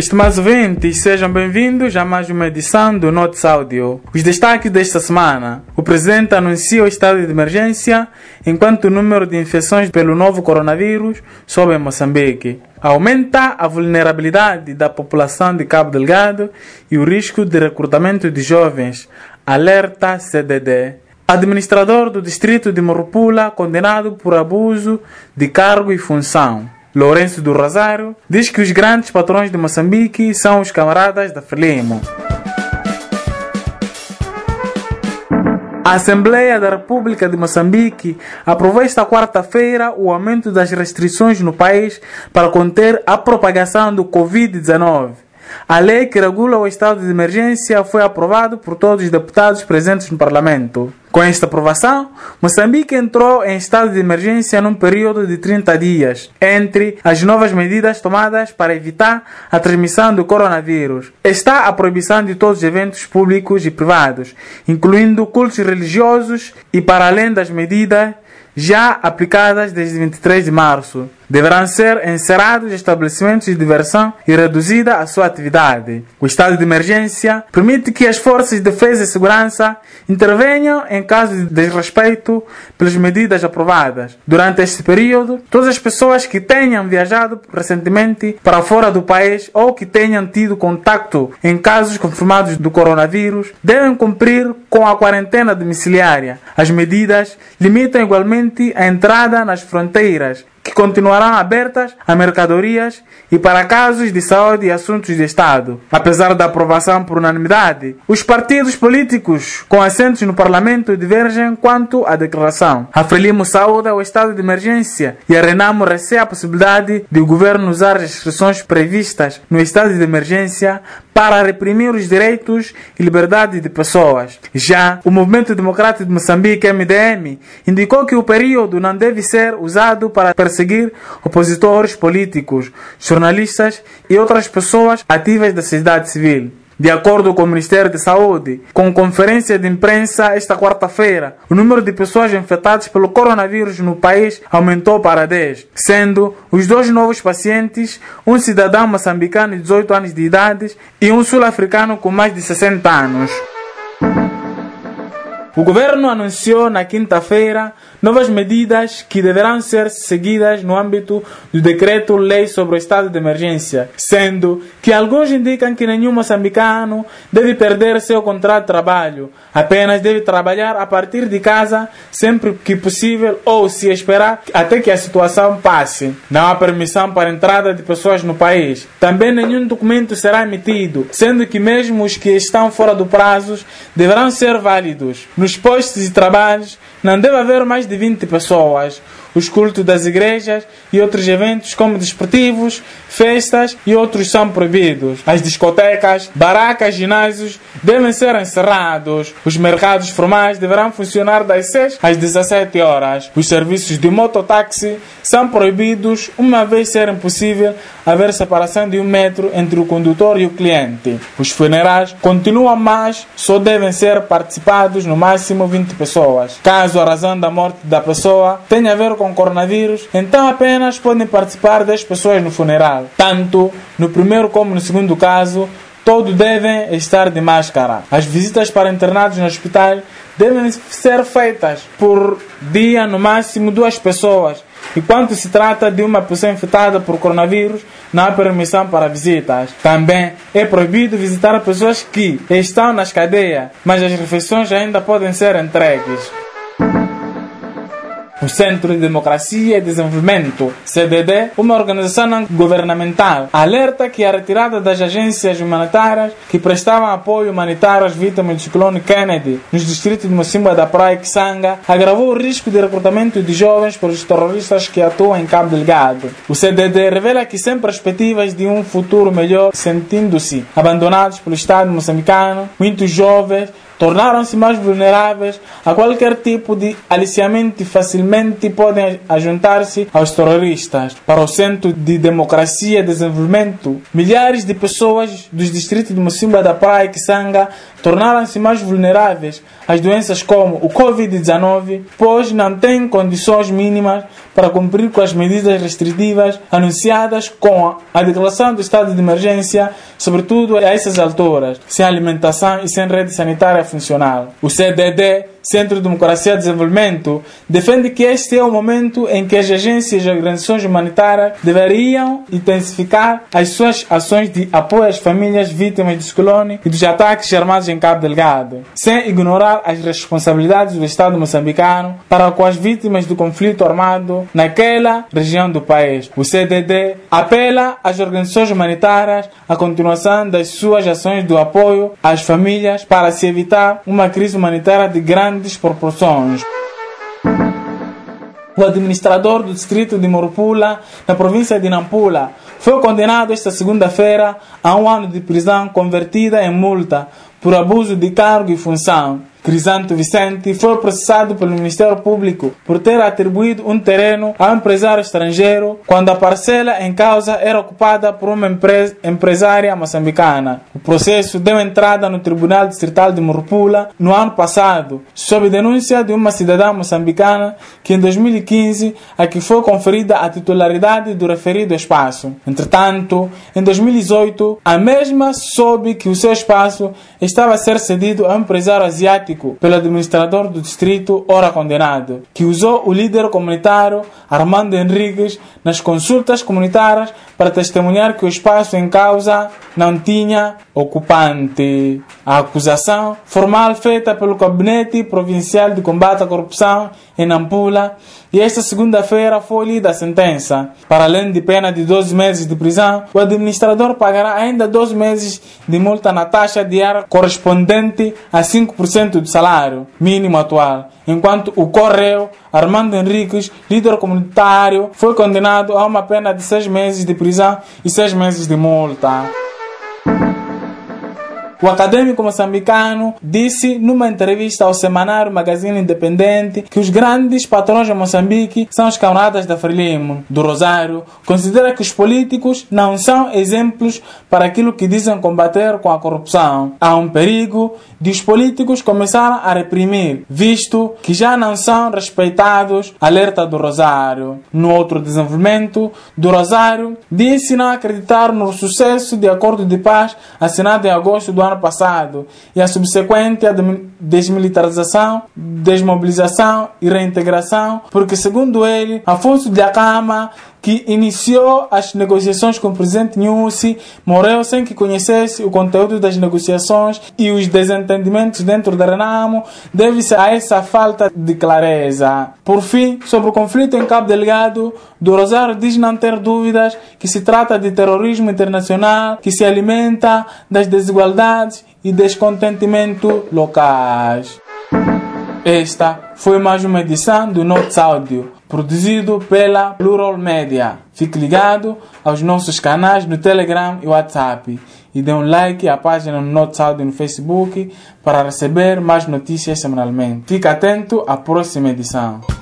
Estimados ouvintes, sejam bem-vindos a mais uma edição do Notes Audio. Os destaques desta semana. O presidente anuncia o estado de emergência enquanto o número de infecções pelo novo coronavírus sobe em Moçambique. Aumenta a vulnerabilidade da população de Cabo Delgado e o risco de recrutamento de jovens. Alerta CDD. Administrador do distrito de Morupula condenado por abuso de cargo e função. Lourenço do Rosário diz que os grandes patrões de Moçambique são os camaradas da Frelimo. A Assembleia da República de Moçambique aprovou esta quarta-feira o aumento das restrições no país para conter a propagação do Covid-19. A lei que regula o estado de emergência foi aprovada por todos os deputados presentes no Parlamento. Com esta aprovação, Moçambique entrou em estado de emergência num período de 30 dias, entre as novas medidas tomadas para evitar a transmissão do coronavírus. Está a proibição de todos os eventos públicos e privados, incluindo cultos religiosos e para além das medidas já aplicadas desde 23 de março. Deverão ser encerrados estabelecimentos de diversão e reduzida a sua atividade. O estado de emergência permite que as forças de defesa e segurança intervenham em caso de desrespeito pelas medidas aprovadas. Durante este período, todas as pessoas que tenham viajado recentemente para fora do país ou que tenham tido contato em casos confirmados do coronavírus devem cumprir com a quarentena domiciliária. As medidas limitam igualmente a entrada nas fronteiras que continuarão abertas a mercadorias e para casos de saúde e assuntos de Estado. Apesar da aprovação por unanimidade, os partidos políticos com assentos no Parlamento divergem quanto à declaração. A Frelimo saúda o estado de emergência e a Renamo a possibilidade de o governo usar restrições previstas no estado de emergência para reprimir os direitos e liberdade de pessoas. Já o Movimento Democrático de Moçambique, MDM, indicou que o período não deve ser usado para perseguir opositores políticos, jornalistas e outras pessoas ativas da sociedade civil. De acordo com o Ministério da Saúde, com conferência de imprensa esta quarta-feira, o número de pessoas infectadas pelo coronavírus no país aumentou para 10, sendo os dois novos pacientes um cidadão moçambicano de 18 anos de idade e um sul-africano com mais de 60 anos. O governo anunciou na quinta-feira novas medidas que deverão ser seguidas no âmbito do decreto-lei sobre o estado de emergência, sendo que alguns indicam que nenhum moçambicano deve perder seu contrato de trabalho, apenas deve trabalhar a partir de casa sempre que possível ou se esperar até que a situação passe. Não há permissão para a entrada de pessoas no país. Também nenhum documento será emitido, sendo que mesmo os que estão fora do prazo deverão ser válidos. Nos postos de trabalho não deve haver mais de 20 pessoas. Os cultos das igrejas e outros eventos como desportivos, festas e outros são proibidos. As discotecas, barracas, ginásios devem ser encerrados. Os mercados formais deverão funcionar das 6 às 17 horas. Os serviços de mototáxi são proibidos uma vez ser impossível haver separação de um metro entre o condutor e o cliente. Os funerais continuam, mas só devem ser participados no máximo 20 pessoas. Caso a razão da morte da pessoa tenha a ver com coronavírus, então apenas podem participar 10 pessoas no funeral. Tanto no primeiro como no segundo caso, todos devem estar de máscara. As visitas para internados no hospital devem ser feitas por dia, no máximo duas pessoas. E quando se trata de uma pessoa infectada por coronavírus, não há permissão para visitas. Também é proibido visitar pessoas que estão nas cadeias, mas as refeições ainda podem ser entregues. O Centro de Democracia e Desenvolvimento, CDD, uma organização governamental, alerta que a retirada das agências humanitárias que prestavam apoio humanitário às vítimas do ciclone Kennedy nos distritos de Mocimba da Praia e Kisanga agravou o risco de recrutamento de jovens pelos terroristas que atuam em Cabo Delgado. O CDD revela que sem perspectivas de um futuro melhor, sentindo-se abandonados pelo Estado moçambicano, muitos jovens tornaram-se mais vulneráveis a qualquer tipo de aliciamento e facilmente podem ajuntar-se aos terroristas. Para o Centro de Democracia e Desenvolvimento, milhares de pessoas dos distritos de Mocimba da Praia e Kisanga tornaram-se mais vulneráveis às doenças como o Covid-19, pois não têm condições mínimas para cumprir com as medidas restritivas anunciadas com a declaração do estado de emergência, sobretudo a essas alturas, sem alimentação e sem rede sanitária funcional. O CDD Centro de Democracia e Desenvolvimento, defende que este é o momento em que as agências e organizações humanitárias deveriam intensificar as suas ações de apoio às famílias vítimas do ciclone e dos ataques armados em Cabo Delgado, sem ignorar as responsabilidades do Estado moçambicano para com as vítimas do conflito armado naquela região do país. O CDD apela às organizações humanitárias à continuação das suas ações de apoio às famílias para se evitar uma crise humanitária de grande grandes proporções. O administrador do distrito de Morupula, na província de Nampula, foi condenado esta segunda-feira a um ano de prisão convertida em multa por abuso de cargo e função. Crisanto Vicente foi processado pelo Ministério Público por ter atribuído um terreno a um empresário estrangeiro quando a parcela em causa era ocupada por uma empresa, empresária moçambicana. O processo deu entrada no Tribunal Distrital de Murpula no ano passado, sob denúncia de uma cidadã moçambicana que em 2015 a que foi conferida a titularidade do referido espaço. Entretanto, em 2018, a mesma soube que o seu espaço estava a ser cedido a um empresário asiático pelo administrador do distrito, ora condenado, que usou o líder comunitário Armando Henriques nas consultas comunitárias para testemunhar que o espaço em causa não tinha ocupante. A acusação formal feita pelo Gabinete Provincial de Combate à Corrupção em Nampula e esta segunda-feira foi lida a sentença. Para além de pena de 12 meses de prisão, o administrador pagará ainda 12 meses de multa na taxa diária correspondente a 5% do salário mínimo atual, enquanto o Correio Armando Henriques, líder comunitário, foi condenado a uma pena de 6 meses de prisão e 6 meses de multa. O acadêmico moçambicano disse numa entrevista ao semanário Magazine Independente que os grandes patrões de Moçambique são os camaradas da Frelimo, do Rosário. Considera que os políticos não são exemplos para aquilo que dizem combater com a corrupção. Há um perigo de os políticos começarem a reprimir, visto que já não são respeitados. Alerta do Rosário. No outro desenvolvimento, do Rosário disse não acreditar no sucesso de acordo de paz assinado em agosto do ano ano passado. E a subsequente desmilitarização, desmobilização e reintegração, porque, segundo ele, Afonso de Acama que iniciou as negociações com o presidente Nussi, morreu sem que conhecesse o conteúdo das negociações e os desentendimentos dentro da Renamo deve-se a essa falta de clareza. Por fim, sobre o conflito em Cabo Delgado, do Rosário diz não ter dúvidas que se trata de terrorismo internacional que se alimenta das desigualdades e descontentimento locais. Esta foi mais uma edição do Notes Áudio, produzido pela Plural Media. Fique ligado aos nossos canais no Telegram e WhatsApp e dê um like à página no Notes Áudio no Facebook para receber mais notícias semanalmente. Fique atento à próxima edição.